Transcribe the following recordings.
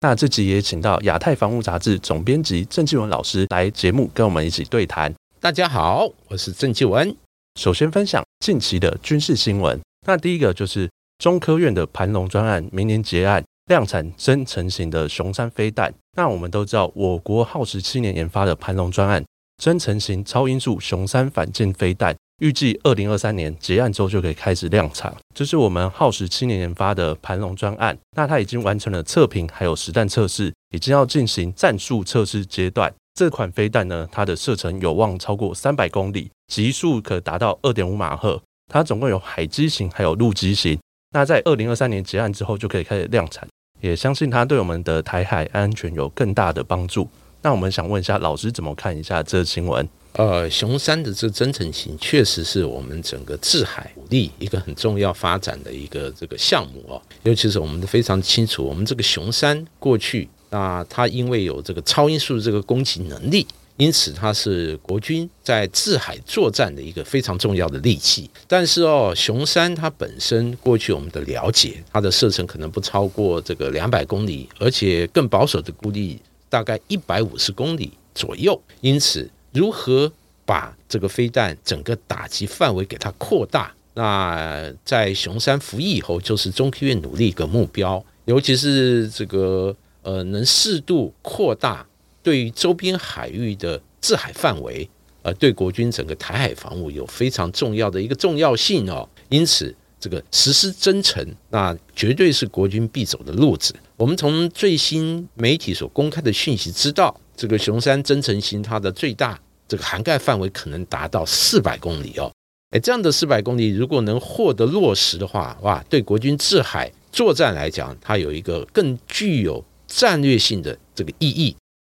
那这集也请到亚太防务杂志总编辑郑继文老师来节目，跟我们一起对谈。大家好，我是郑继文。首先分享近期的军事新闻。那第一个就是中科院的盘龙专案明年结案，量产真成型的雄三飞弹。那我们都知道，我国耗时七年研发的盘龙专案真成型超音速雄三反舰飞弹。预计二零二三年结案之后就可以开始量产，这是我们耗时七年研发的盘龙专案。那它已经完成了测评，还有实弹测试，已经要进行战术测试阶段。这款飞弹呢，它的射程有望超过三百公里，极速可达到二点五马赫。它总共有海基型，还有陆基型。那在二零二三年结案之后就可以开始量产，也相信它对我们的台海安全有更大的帮助。那我们想问一下老师，怎么看一下这新闻？呃，熊三的这增程型确实是我们整个制海武力一个很重要发展的一个这个项目哦。尤其是我们都非常清楚，我们这个熊三过去那它因为有这个超音速这个攻击能力，因此它是国军在制海作战的一个非常重要的利器。但是哦，熊三它本身过去我们的了解，它的射程可能不超过这个两百公里，而且更保守的估计大概一百五十公里左右，因此。如何把这个飞弹整个打击范围给它扩大？那在熊山服役以后，就是中科院努力一个目标，尤其是这个呃，能适度扩大对于周边海域的制海范围，呃，对国军整个台海防务有非常重要的一个重要性哦。因此，这个实施增程，那绝对是国军必走的路子。我们从最新媒体所公开的讯息知道。这个熊山增程型，它的最大这个涵盖范围可能达到四百公里哦。哎，这样的四百公里如果能获得落实的话，哇，对国军制海作战来讲，它有一个更具有战略性的这个意义。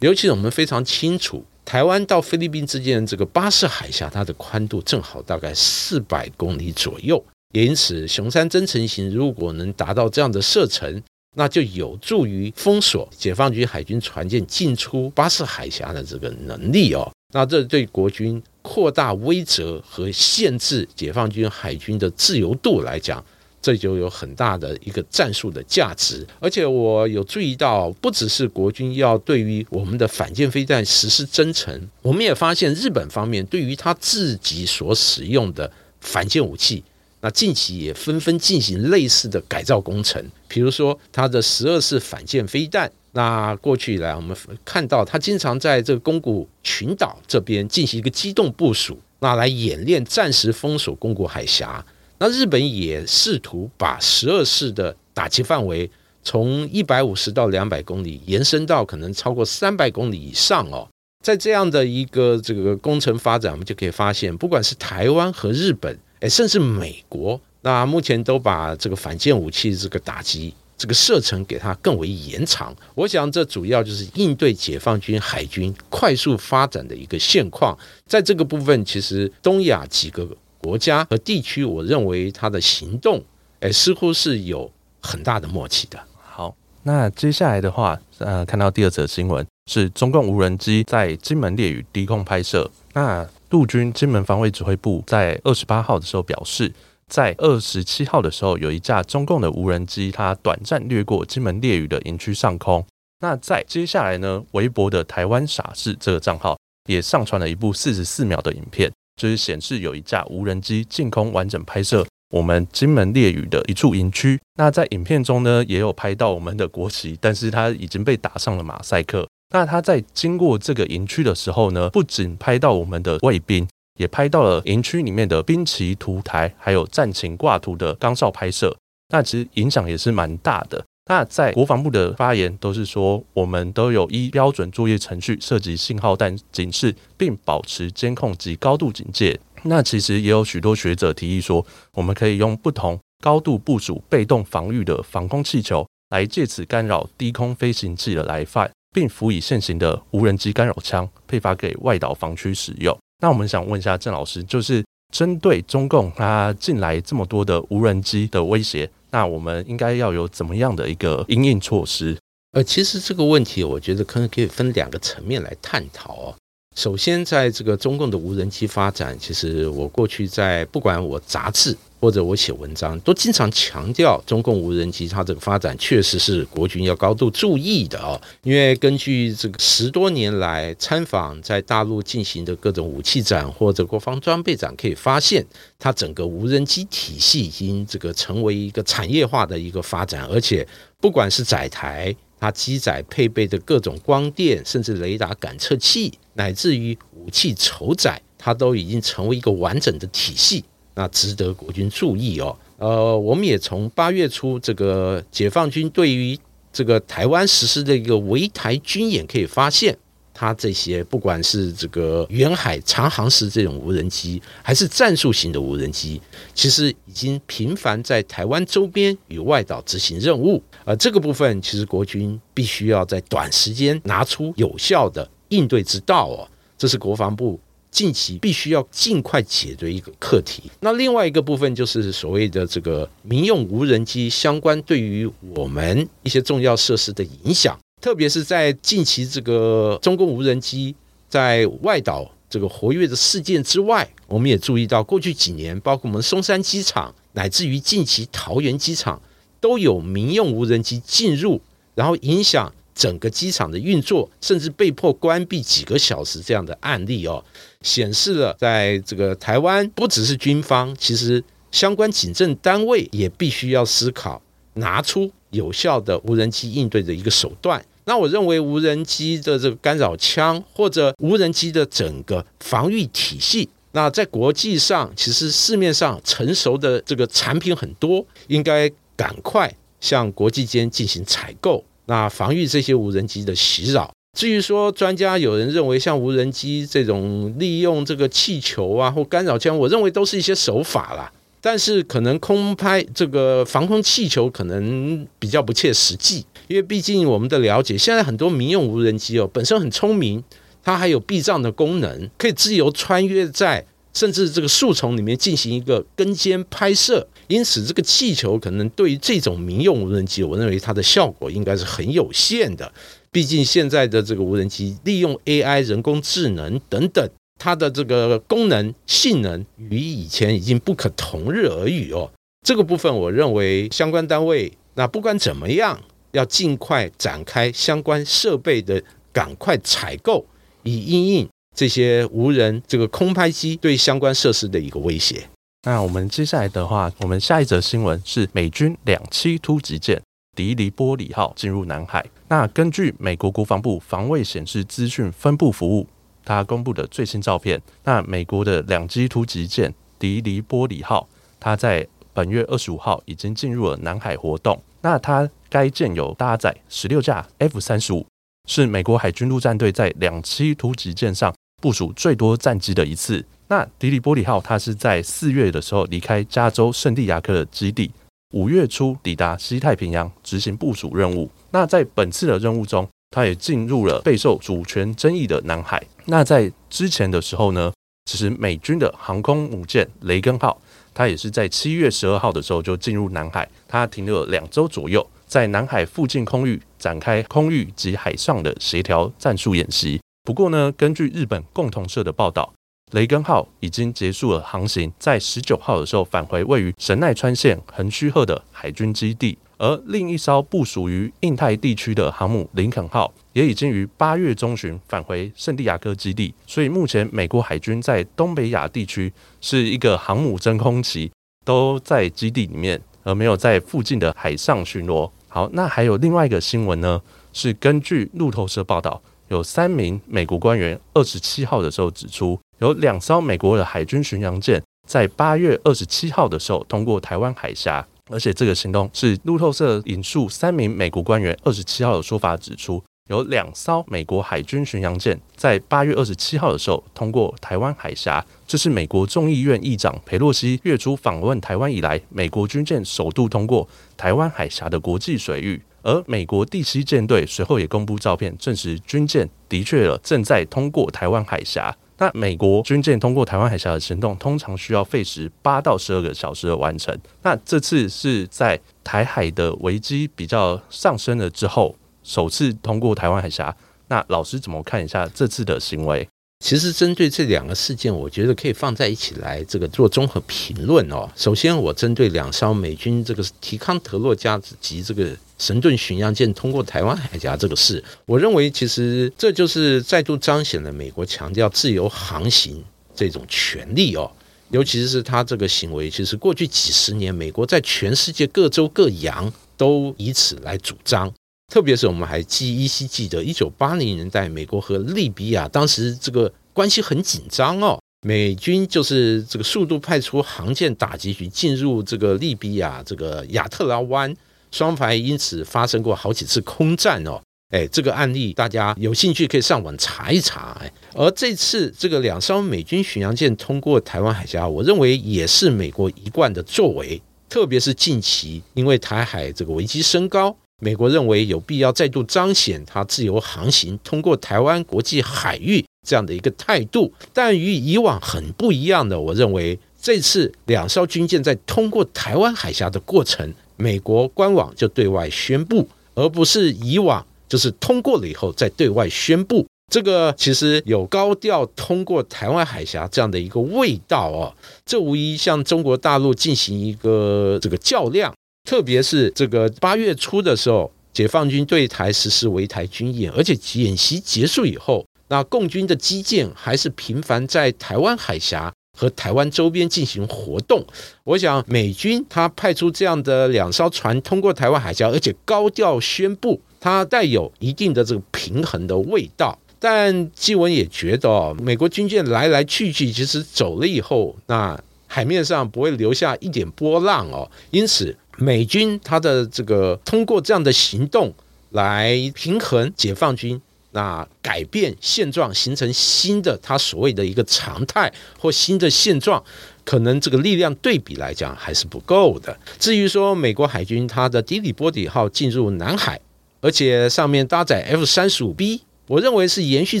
尤其是我们非常清楚，台湾到菲律宾之间这个巴士海峡，它的宽度正好大概四百公里左右。因此，熊山增程型如果能达到这样的射程，那就有助于封锁解放军海军船舰进出巴士海峡的这个能力哦。那这对国军扩大威慑和限制解放军海军的自由度来讲，这就有很大的一个战术的价值。而且我有注意到，不只是国军要对于我们的反舰飞弹实施增程，我们也发现日本方面对于他自己所使用的反舰武器。那近期也纷纷进行类似的改造工程，比如说它的十二式反舰飞弹。那过去以来，我们看到他经常在这个宫古群岛这边进行一个机动部署，那来演练暂时封锁宫古海峡。那日本也试图把十二式的打击范围从一百五十到两百公里延伸到可能超过三百公里以上哦。在这样的一个这个工程发展，我们就可以发现，不管是台湾和日本。哎甚至美国，那目前都把这个反舰武器这个打击这个射程给它更为延长。我想这主要就是应对解放军海军快速发展的一个现况。在这个部分，其实东亚几个国家和地区，我认为它的行动，哎，似乎是有很大的默契的。好，那接下来的话，呃，看到第二则新闻是中共无人机在金门列屿低空拍摄，那。陆军金门防卫指挥部在二十八号的时候表示，在二十七号的时候，有一架中共的无人机，它短暂掠过金门列屿的营区上空。那在接下来呢，微博的台湾傻事这个账号也上传了一部四十四秒的影片，就是显示有一架无人机进空完整拍摄我们金门列屿的一处营区。那在影片中呢，也有拍到我们的国旗，但是它已经被打上了马赛克。那他在经过这个营区的时候呢，不仅拍到我们的卫兵，也拍到了营区里面的兵旗、图台，还有战情挂图的钢哨拍摄。那其实影响也是蛮大的。那在国防部的发言都是说，我们都有依标准作业程序涉及信号弹警示，并保持监控及高度警戒。那其实也有许多学者提议说，我们可以用不同高度部署被动防御的防空气球，来借此干扰低空飞行器的来犯。并辅以现行的无人机干扰枪配发给外岛防区使用。那我们想问一下郑老师，就是针对中共它近来这么多的无人机的威胁，那我们应该要有怎么样的一个应应措施？呃，其实这个问题，我觉得可能可以分两个层面来探讨哦。首先，在这个中共的无人机发展，其实我过去在不管我杂志或者我写文章，都经常强调中共无人机它这个发展确实是国军要高度注意的哦。因为根据这个十多年来参访在大陆进行的各种武器展或者国防装备展，可以发现，它整个无人机体系已经这个成为一个产业化的一个发展，而且不管是载台。它机载配备的各种光电，甚至雷达感测器，乃至于武器筹载，它都已经成为一个完整的体系，那值得国军注意哦。呃，我们也从八月初这个解放军对于这个台湾实施的一个围台军演可以发现。它这些不管是这个远海长航时这种无人机，还是战术型的无人机，其实已经频繁在台湾周边与外岛执行任务。而这个部分，其实国军必须要在短时间拿出有效的应对之道哦。这是国防部近期必须要尽快解决一个课题。那另外一个部分就是所谓的这个民用无人机相关对于我们一些重要设施的影响。特别是在近期这个中共无人机在外岛这个活跃的事件之外，我们也注意到过去几年，包括我们松山机场，乃至于近期桃园机场，都有民用无人机进入，然后影响整个机场的运作，甚至被迫关闭几个小时这样的案例哦，显示了在这个台湾，不只是军方，其实相关警政单位也必须要思考，拿出有效的无人机应对的一个手段。那我认为无人机的这个干扰枪，或者无人机的整个防御体系，那在国际上其实市面上成熟的这个产品很多，应该赶快向国际间进行采购，那防御这些无人机的袭扰。至于说专家有人认为像无人机这种利用这个气球啊或干扰枪，我认为都是一些手法啦。但是可能空拍这个防空气球可能比较不切实际。因为毕竟我们的了解，现在很多民用无人机哦，本身很聪明，它还有避障的功能，可以自由穿越在甚至这个树丛里面进行一个跟肩拍摄。因此，这个气球可能对于这种民用无人机，我认为它的效果应该是很有限的。毕竟现在的这个无人机利用 AI 人工智能等等，它的这个功能性能与以前已经不可同日而语哦。这个部分，我认为相关单位那不管怎么样。要尽快展开相关设备的赶快采购，以应应这些无人这个空拍机对相关设施的一个威胁。那我们接下来的话，我们下一则新闻是美军两栖突击舰迪尼波里号进入南海。那根据美国国防部防卫显示资讯分布服务，它公布的最新照片，那美国的两栖突击舰迪尼波里号，它在本月二十五号已经进入了南海活动。那它该舰有搭载十六架 F 三十五，是美国海军陆战队在两栖突击舰上部署最多战机的一次。那迪里波里号它是在四月的时候离开加州圣地亚哥的基地，五月初抵达西太平洋执行部署任务。那在本次的任务中，它也进入了备受主权争议的南海。那在之前的时候呢，其实美军的航空母舰雷根号。它也是在七月十二号的时候就进入南海，它停留了两周左右，在南海附近空域展开空域及海上的协调战术演习。不过呢，根据日本共同社的报道，雷根号已经结束了航行，在十九号的时候返回位于神奈川县横须贺的海军基地。而另一艘部署于印太地区的航母林肯号也已经于八月中旬返回圣地亚哥基地，所以目前美国海军在东北亚地区是一个航母真空期，都在基地里面，而没有在附近的海上巡逻。好，那还有另外一个新闻呢，是根据路透社报道，有三名美国官员二十七号的时候指出，有两艘美国的海军巡洋舰在八月二十七号的时候通过台湾海峡。而且这个行动是路透社引述三名美国官员二十七号的说法指出，有两艘美国海军巡洋舰在八月二十七号的时候通过台湾海峡，这是美国众议院议长佩洛西月初访问台湾以来，美国军舰首度通过台湾海峡的国际水域。而美国第七舰队随后也公布照片，证实军舰的确了正在通过台湾海峡。那美国军舰通过台湾海峡的行动，通常需要费时八到十二个小时的完成。那这次是在台海的危机比较上升了之后，首次通过台湾海峡。那老师怎么看一下这次的行为？其实针对这两个事件，我觉得可以放在一起来这个做综合评论哦。首先，我针对两艘美军这个提康特洛加及这个神盾巡洋舰通过台湾海峡这个事，我认为其实这就是再度彰显了美国强调自由航行这种权利哦。尤其是他这个行为，其实过去几十年，美国在全世界各州各洋都以此来主张。特别是我们还记依稀记得，一九八零年代，美国和利比亚当时这个关系很紧张哦。美军就是这个速度派出航舰打击局进入这个利比亚这个亚特拉湾，双方因此发生过好几次空战哦。哎，这个案例大家有兴趣可以上网查一查。哎，而这次这个两艘美军巡洋舰通过台湾海峡，我认为也是美国一贯的作为，特别是近期因为台海这个危机升高。美国认为有必要再度彰显它自由航行通过台湾国际海域这样的一个态度，但与以往很不一样的，我认为这次两艘军舰在通过台湾海峡的过程，美国官网就对外宣布，而不是以往就是通过了以后再对外宣布。这个其实有高调通过台湾海峡这样的一个味道哦，这无疑向中国大陆进行一个这个较量。特别是这个八月初的时候，解放军对台实施围台军演，而且演习结束以后，那共军的基舰还是频繁在台湾海峡和台湾周边进行活动。我想，美军他派出这样的两艘船通过台湾海峡，而且高调宣布，它带有一定的这个平衡的味道。但纪文也觉得，美国军舰来来去去，其实走了以后，那海面上不会留下一点波浪哦，因此。美军他的这个通过这样的行动来平衡解放军，那改变现状，形成新的他所谓的一个常态或新的现状，可能这个力量对比来讲还是不够的。至于说美国海军它的迪里波底号进入南海，而且上面搭载 F 三十五 B，我认为是延续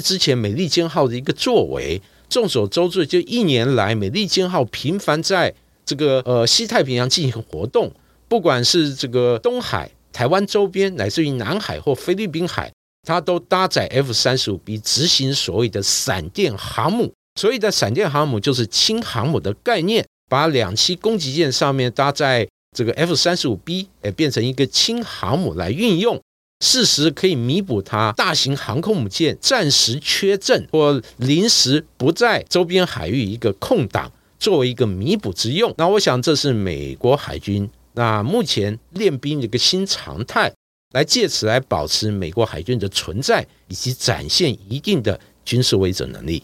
之前美利坚号的一个作为。众所周知，就一年来美利坚号频繁在这个呃西太平洋进行活动。不管是这个东海、台湾周边，乃至于南海或菲律宾海，它都搭载 F 三十五 B 执行所谓的闪电航母。所谓的闪电航母就是轻航母的概念，把两栖攻击舰上面搭载这个 F 三十五 B，哎，变成一个轻航母来运用，适时可以弥补它大型航空母舰暂时缺阵或临时不在周边海域一个空档，作为一个弥补之用。那我想这是美国海军。那目前练兵一个新常态，来借此来保持美国海军的存在，以及展现一定的军事威慑能力。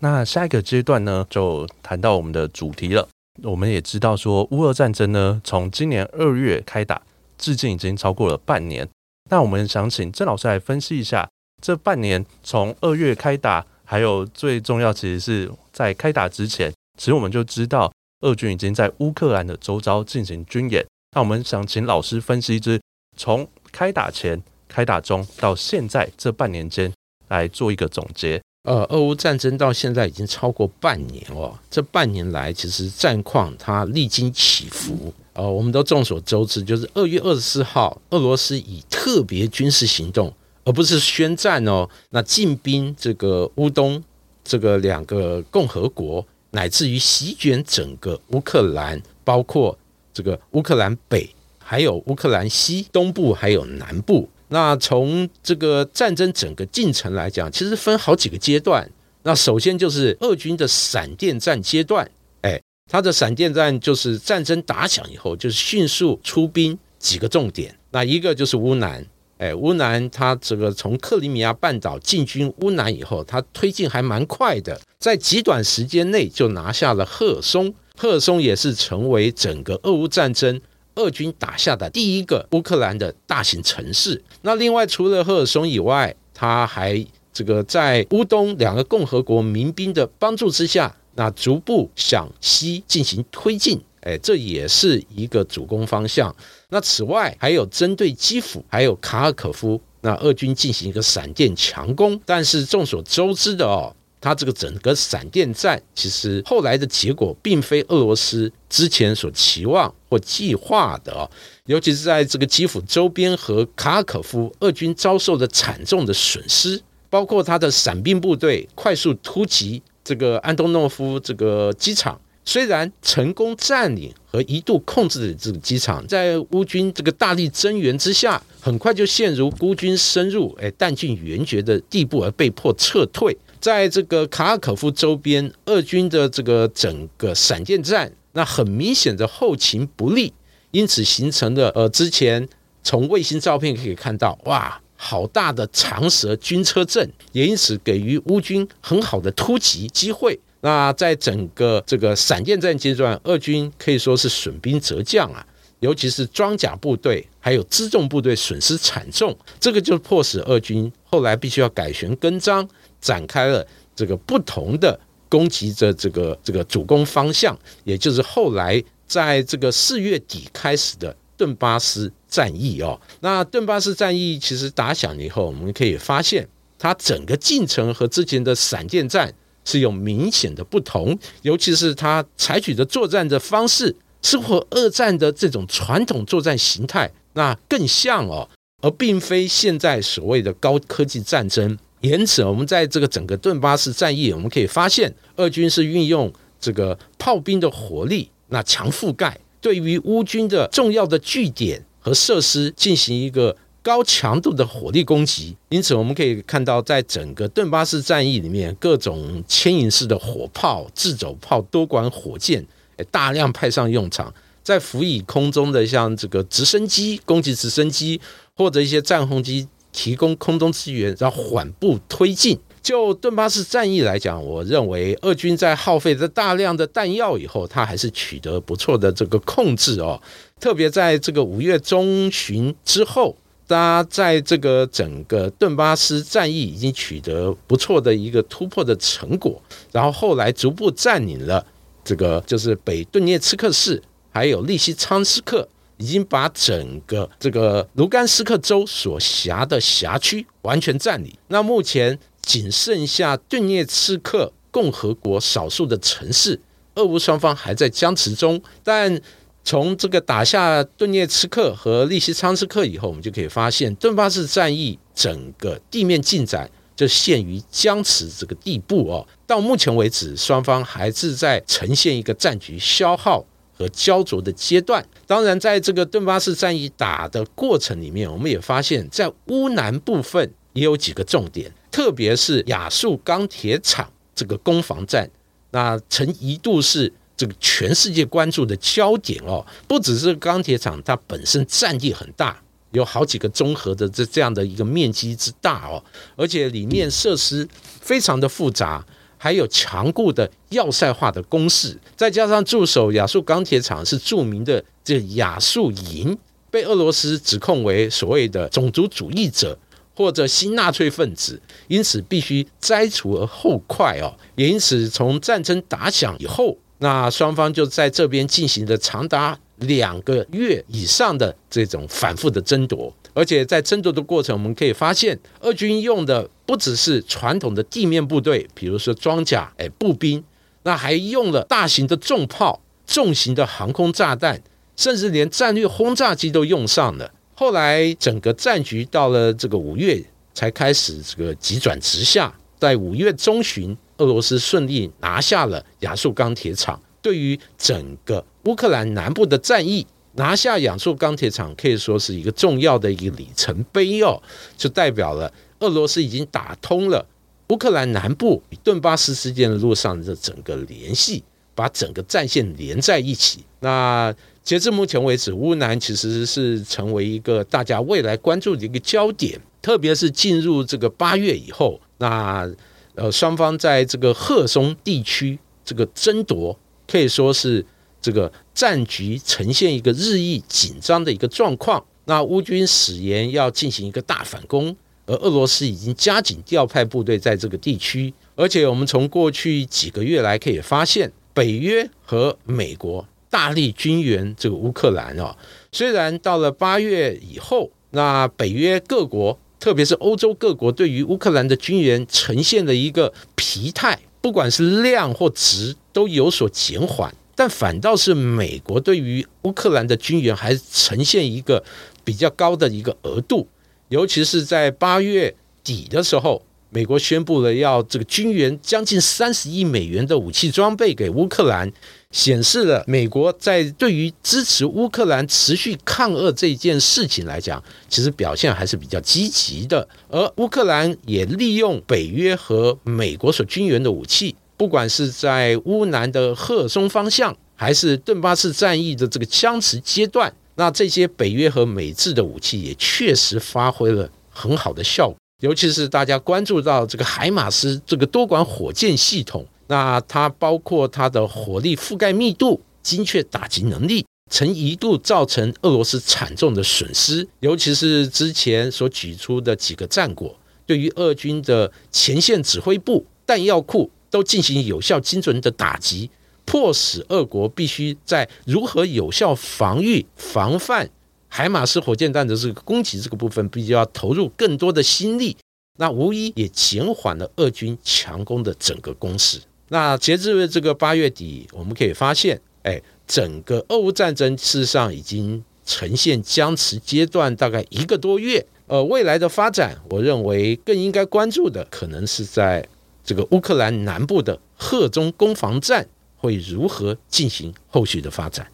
那下一个阶段呢，就谈到我们的主题了。我们也知道说，乌俄战争呢，从今年二月开打，至今已经超过了半年。那我们想请郑老师来分析一下，这半年从二月开打，还有最重要，其实是在开打之前，其实我们就知道。俄军已经在乌克兰的周遭进行军演，那我们想请老师分析之从开打前、开打中到现在这半年间来做一个总结。呃，俄乌战争到现在已经超过半年哦，这半年来其实战况它历经起伏。呃，我们都众所周知，就是二月二十四号，俄罗斯以特别军事行动，而不是宣战哦，那进兵这个乌东这个两个共和国。乃至于席卷整个乌克兰，包括这个乌克兰北，还有乌克兰西东部，还有南部。那从这个战争整个进程来讲，其实分好几个阶段。那首先就是俄军的闪电战阶段，哎，它的闪电战就是战争打响以后，就是迅速出兵几个重点。那一个就是乌南。哎，乌南他这个从克里米亚半岛进军乌南以后，他推进还蛮快的，在极短时间内就拿下了赫尔松。赫尔松也是成为整个俄乌战争俄军打下的第一个乌克兰的大型城市。那另外除了赫尔松以外，他还这个在乌东两个共和国民兵的帮助之下，那逐步向西进行推进。哎，这也是一个主攻方向。那此外，还有针对基辅还有卡尔可夫，那俄军进行一个闪电强攻。但是众所周知的哦，它这个整个闪电战，其实后来的结果并非俄罗斯之前所期望或计划的哦。尤其是在这个基辅周边和卡尔可夫，俄军遭受的惨重的损失，包括他的伞兵部队快速突击这个安东诺夫这个机场。虽然成功占领和一度控制的这个机场，在乌军这个大力增援之下，很快就陷入孤军深入、哎弹尽援绝的地步，而被迫撤退。在这个卡尔可夫周边，俄军的这个整个闪电战，那很明显的后勤不利，因此形成了呃，之前从卫星照片可以看到，哇，好大的长蛇军车阵，也因此给予乌军很好的突击机会。那在整个这个闪电战阶段，俄军可以说是损兵折将啊，尤其是装甲部队还有辎重部队损失惨重，这个就迫使俄军后来必须要改弦更张，展开了这个不同的攻击的这个这个主攻方向，也就是后来在这个四月底开始的顿巴斯战役哦。那顿巴斯战役其实打响了以后，我们可以发现它整个进程和之前的闪电战。是有明显的不同，尤其是他采取的作战的方式，是和二战的这种传统作战形态那更像哦，而并非现在所谓的高科技战争。因此，我们在这个整个顿巴斯战役，我们可以发现，俄军是运用这个炮兵的火力，那强覆盖，对于乌军的重要的据点和设施进行一个。高强度的火力攻击，因此我们可以看到，在整个顿巴斯战役里面，各种牵引式的火炮、自走炮、多管火箭，大量派上用场。在辅以空中的像这个直升机、攻击直升机或者一些战轰机提供空中支援，然后缓步推进。就顿巴斯战役来讲，我认为俄军在耗费了大量的弹药以后，他还是取得不错的这个控制哦。特别在这个五月中旬之后。他在这个整个顿巴斯战役已经取得不错的一个突破的成果，然后后来逐步占领了这个就是北顿涅茨克市，还有利西昌斯克，已经把整个这个卢甘斯克州所辖的辖区完全占领。那目前仅剩下顿涅茨克共和国少数的城市，俄乌双方还在僵持中，但。从这个打下顿涅茨克和利西昌斯克以后，我们就可以发现，顿巴斯战役整个地面进展就陷于僵持这个地步哦。到目前为止，双方还是在呈现一个战局消耗和焦灼的阶段。当然，在这个顿巴斯战役打的过程里面，我们也发现，在乌南部分也有几个重点，特别是亚速钢铁厂这个攻防战，那曾一度是。这个全世界关注的焦点哦，不只是钢铁厂，它本身占地很大，有好几个综合的这这样的一个面积之大哦，而且里面设施非常的复杂，还有强固的要塞化的工事，再加上驻守亚速钢铁厂是著名的这亚速营，被俄罗斯指控为所谓的种族主义者或者新纳粹分子，因此必须摘除而后快哦，也因此从战争打响以后。那双方就在这边进行了长达两个月以上的这种反复的争夺，而且在争夺的过程，我们可以发现，俄军用的不只是传统的地面部队，比如说装甲、哎步兵，那还用了大型的重炮、重型的航空炸弹，甚至连战略轰炸机都用上了。后来整个战局到了这个五月才开始这个急转直下，在五月中旬。俄罗斯顺利拿下了亚速钢铁厂，对于整个乌克兰南部的战役，拿下亚速钢铁厂可以说是一个重要的一个里程碑哦，就代表了俄罗斯已经打通了乌克兰南部与顿巴斯之间的路上的整个联系，把整个战线连在一起。那截至目前为止，乌南其实是成为一个大家未来关注的一个焦点，特别是进入这个八月以后，那。呃，双方在这个赫松地区这个争夺，可以说是这个战局呈现一个日益紧张的一个状况。那乌军誓言要进行一个大反攻，而俄罗斯已经加紧调派部队在这个地区。而且，我们从过去几个月来可以发现，北约和美国。大力军援这个乌克兰哦。虽然到了八月以后，那北约各国，特别是欧洲各国，对于乌克兰的军援呈现的一个疲态，不管是量或值都有所减缓，但反倒是美国对于乌克兰的军援还呈现一个比较高的一个额度，尤其是在八月底的时候。美国宣布了要这个军援将近三十亿美元的武器装备给乌克兰，显示了美国在对于支持乌克兰持续抗俄这件事情来讲，其实表现还是比较积极的。而乌克兰也利用北约和美国所军援的武器，不管是在乌南的赫松方向，还是顿巴斯战役的这个僵持阶段，那这些北约和美制的武器也确实发挥了很好的效果。尤其是大家关注到这个海马斯这个多管火箭系统，那它包括它的火力覆盖密度、精确打击能力，曾一度造成俄罗斯惨重的损失。尤其是之前所举出的几个战果，对于俄军的前线指挥部、弹药库都进行有效、精准的打击，迫使俄国必须在如何有效防御、防范。海马斯火箭弹的这个攻击这个部分，必须要投入更多的心力，那无疑也减缓了俄军强攻的整个攻势。那截至这个八月底，我们可以发现，哎，整个俄乌战争事实上已经呈现僵持阶段，大概一个多月。呃，未来的发展，我认为更应该关注的，可能是在这个乌克兰南部的赫中攻防战会如何进行后续的发展。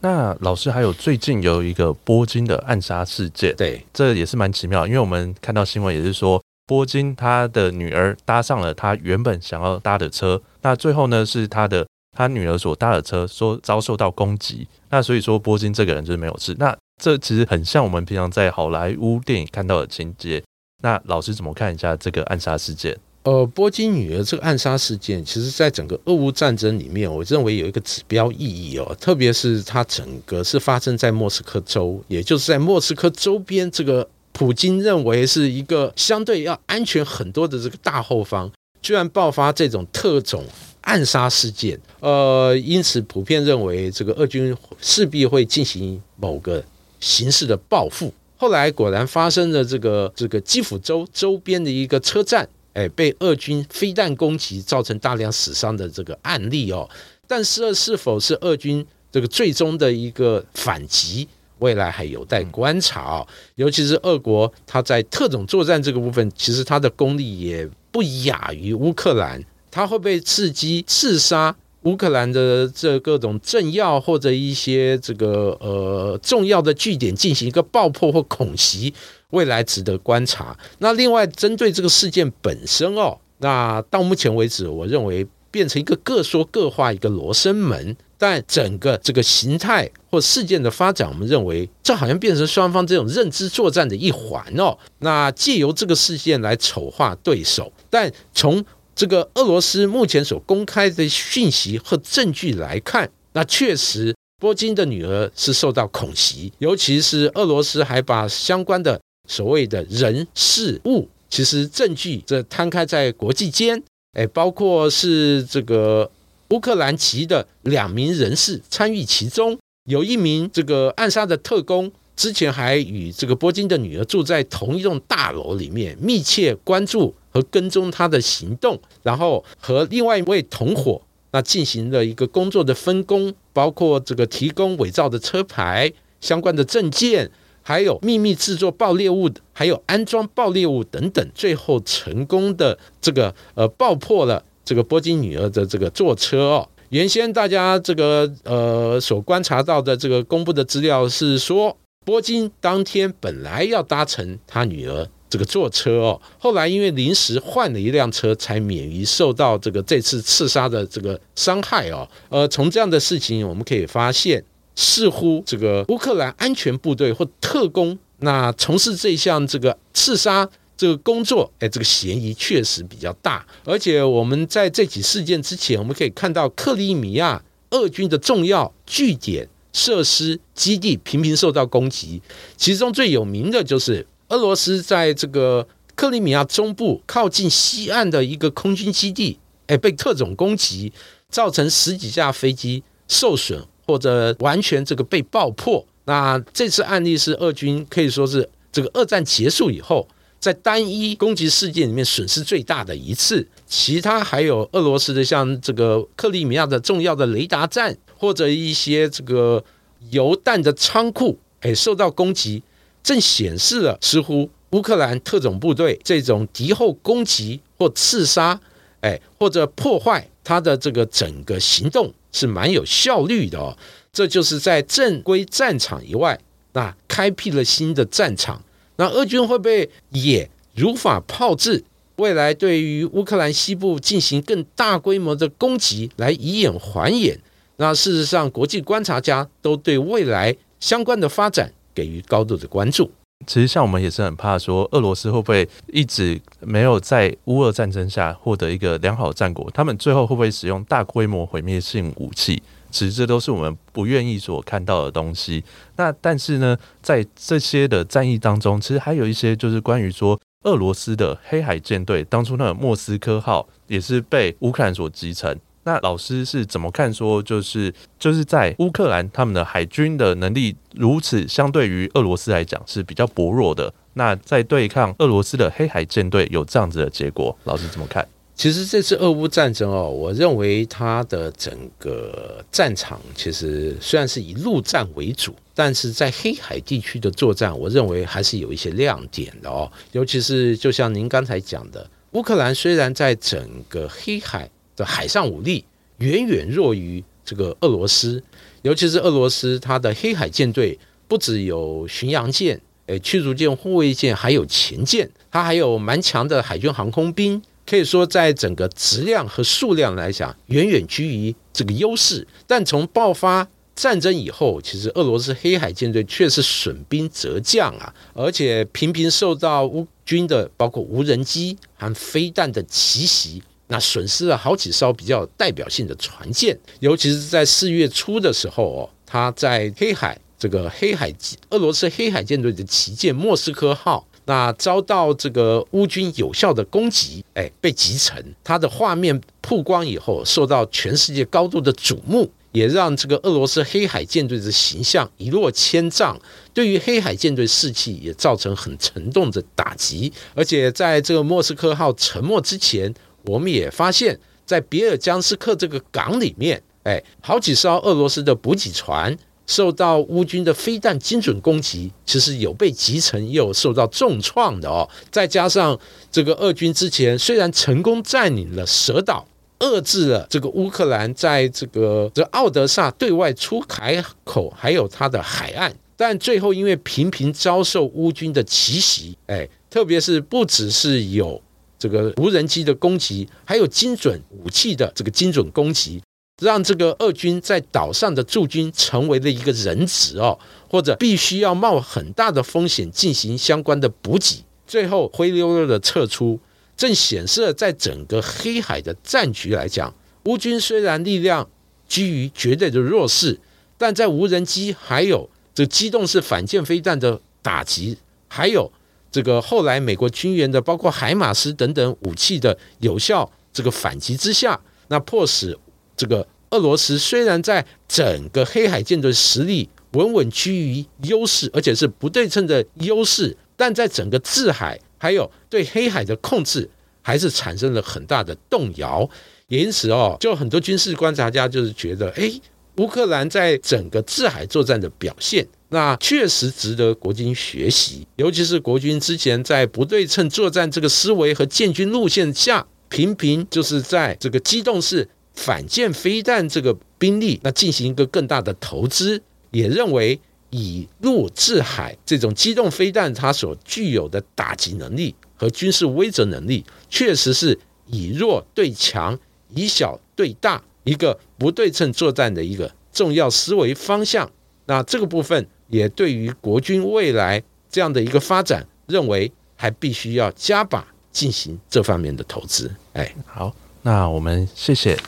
那老师还有最近有一个波金的暗杀事件，对，这也是蛮奇妙，因为我们看到新闻也是说，波金他的女儿搭上了他原本想要搭的车，那最后呢是他的他女儿所搭的车说遭受到攻击，那所以说波金这个人就是没有事，那这其实很像我们平常在好莱坞电影看到的情节，那老师怎么看一下这个暗杀事件？呃，波金女儿这个暗杀事件，其实在整个俄乌战争里面，我认为有一个指标意义哦，特别是它整个是发生在莫斯科州，也就是在莫斯科周边这个普京认为是一个相对要安全很多的这个大后方，居然爆发这种特种暗杀事件，呃，因此普遍认为这个俄军势必会进行某个形式的报复。后来果然发生了这个这个基辅州周边的一个车站。哎，被俄军飞弹攻击，造成大量死伤的这个案例哦，但是是否是俄军这个最终的一个反击，未来还有待观察哦。尤其是俄国，它在特种作战这个部分，其实它的功力也不亚于乌克兰，它会被刺激刺杀乌克兰的这各种政要或者一些这个呃重要的据点进行一个爆破或恐袭。未来值得观察。那另外，针对这个事件本身哦，那到目前为止，我认为变成一个各说各话一个罗生门。但整个这个形态或事件的发展，我们认为这好像变成双方这种认知作战的一环哦。那借由这个事件来丑化对手，但从这个俄罗斯目前所公开的讯息和证据来看，那确实波金的女儿是受到恐袭，尤其是俄罗斯还把相关的。所谓的人事物，其实证据这摊开在国际间，哎，包括是这个乌克兰籍的两名人士参与其中，有一名这个暗杀的特工，之前还与这个波金的女儿住在同一栋大楼里面，密切关注和跟踪他的行动，然后和另外一位同伙那进行了一个工作的分工，包括这个提供伪造的车牌、相关的证件。还有秘密制作爆裂物的，还有安装爆裂物等等，最后成功的这个呃爆破了这个波金女儿的这个坐车哦。原先大家这个呃所观察到的这个公布的资料是说，波金当天本来要搭乘他女儿这个坐车哦，后来因为临时换了一辆车，才免于受到这个这次刺杀的这个伤害哦。呃，从这样的事情我们可以发现。似乎这个乌克兰安全部队或特工，那从事这项这个刺杀这个工作，哎，这个嫌疑确实比较大。而且我们在这起事件之前，我们可以看到克里米亚俄军的重要据点、设施、基地频频受到攻击，其中最有名的就是俄罗斯在这个克里米亚中部靠近西岸的一个空军基地，哎，被特种攻击，造成十几架飞机受损。或者完全这个被爆破。那这次案例是俄军可以说是这个二战结束以后，在单一攻击事件里面损失最大的一次。其他还有俄罗斯的像这个克里米亚的重要的雷达站，或者一些这个油弹的仓库，哎，受到攻击，正显示了似乎乌克兰特种部队这种敌后攻击或刺杀，哎，或者破坏他的这个整个行动是蛮有效率的哦。这就是在正规战场以外，那开辟了新的战场。那俄军会不会也如法炮制？未来对于乌克兰西部进行更大规模的攻击，来以眼还眼。那事实上，国际观察家都对未来相关的发展给予高度的关注。其实，像我们也是很怕说，俄罗斯会不会一直没有在乌俄战争下获得一个良好战果？他们最后会不会使用大规模毁灭性武器？其实这都是我们不愿意所看到的东西。那但是呢，在这些的战役当中，其实还有一些就是关于说，俄罗斯的黑海舰队当初那个莫斯科号也是被乌克兰所击沉。那老师是怎么看？说就是就是在乌克兰他们的海军的能力如此相对于俄罗斯来讲是比较薄弱的。那在对抗俄罗斯的黑海舰队有这样子的结果，老师怎么看？其实这次俄乌战争哦，我认为它的整个战场其实虽然是以陆战为主，但是在黑海地区的作战，我认为还是有一些亮点的哦。尤其是就像您刚才讲的，乌克兰虽然在整个黑海的海上武力远远弱于这个俄罗斯，尤其是俄罗斯它的黑海舰队不只有巡洋舰、诶驱逐舰、护卫舰，还有前舰，它还有蛮强的海军航空兵。可以说，在整个质量和数量来讲，远远居于这个优势。但从爆发战争以后，其实俄罗斯黑海舰队却是损兵折将啊，而且频频受到乌军的包括无人机和飞弹的奇袭，那损失了好几艘比较代表性的船舰。尤其是在四月初的时候哦，他在黑海这个黑海俄罗斯黑海舰队的旗舰莫斯科号。那遭到这个乌军有效的攻击，哎，被击沉。他的画面曝光以后，受到全世界高度的瞩目，也让这个俄罗斯黑海舰队的形象一落千丈，对于黑海舰队士气也造成很沉重的打击。而且在这个莫斯科号沉没之前，我们也发现，在比尔江斯克这个港里面，哎，好几艘俄罗斯的补给船。受到乌军的飞弹精准攻击，其实有被击沉，也有受到重创的哦。再加上这个俄军之前虽然成功占领了蛇岛，遏制了这个乌克兰在这个这奥德萨对外出海口还有它的海岸，但最后因为频频遭受乌军的奇袭，哎，特别是不只是有这个无人机的攻击，还有精准武器的这个精准攻击。让这个俄军在岛上的驻军成为了一个人质哦，或者必须要冒很大的风险进行相关的补给，最后灰溜溜的撤出，正显示了在整个黑海的战局来讲，乌军虽然力量居于绝对的弱势，但在无人机还有这机动式反舰飞弹的打击，还有这个后来美国军援的包括海马斯等等武器的有效这个反击之下，那迫使。这个俄罗斯虽然在整个黑海舰队实力稳稳居于优势，而且是不对称的优势，但在整个制海还有对黑海的控制，还是产生了很大的动摇。也因此哦，就很多军事观察家就是觉得，哎，乌克兰在整个制海作战的表现，那确实值得国军学习。尤其是国军之前在不对称作战这个思维和建军路线下，频频就是在这个机动式。反舰飞弹这个兵力，那进行一个更大的投资，也认为以陆制海这种机动飞弹，它所具有的打击能力和军事威慑能力，确实是以弱对强、以小对大一个不对称作战的一个重要思维方向。那这个部分也对于国军未来这样的一个发展，认为还必须要加把进行这方面的投资。哎，好。那我们谢谢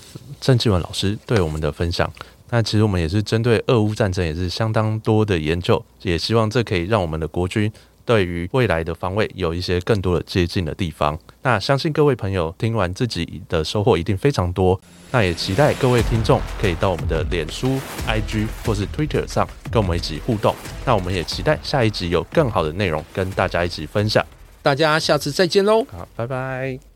郑志文老师对我们的分享。那其实我们也是针对俄乌战争也是相当多的研究，也希望这可以让我们的国军对于未来的方位有一些更多的接近的地方。那相信各位朋友听完自己的收获一定非常多。那也期待各位听众可以到我们的脸书、IG 或是 Twitter 上跟我们一起互动。那我们也期待下一集有更好的内容跟大家一起分享。大家下次再见喽！好，拜拜。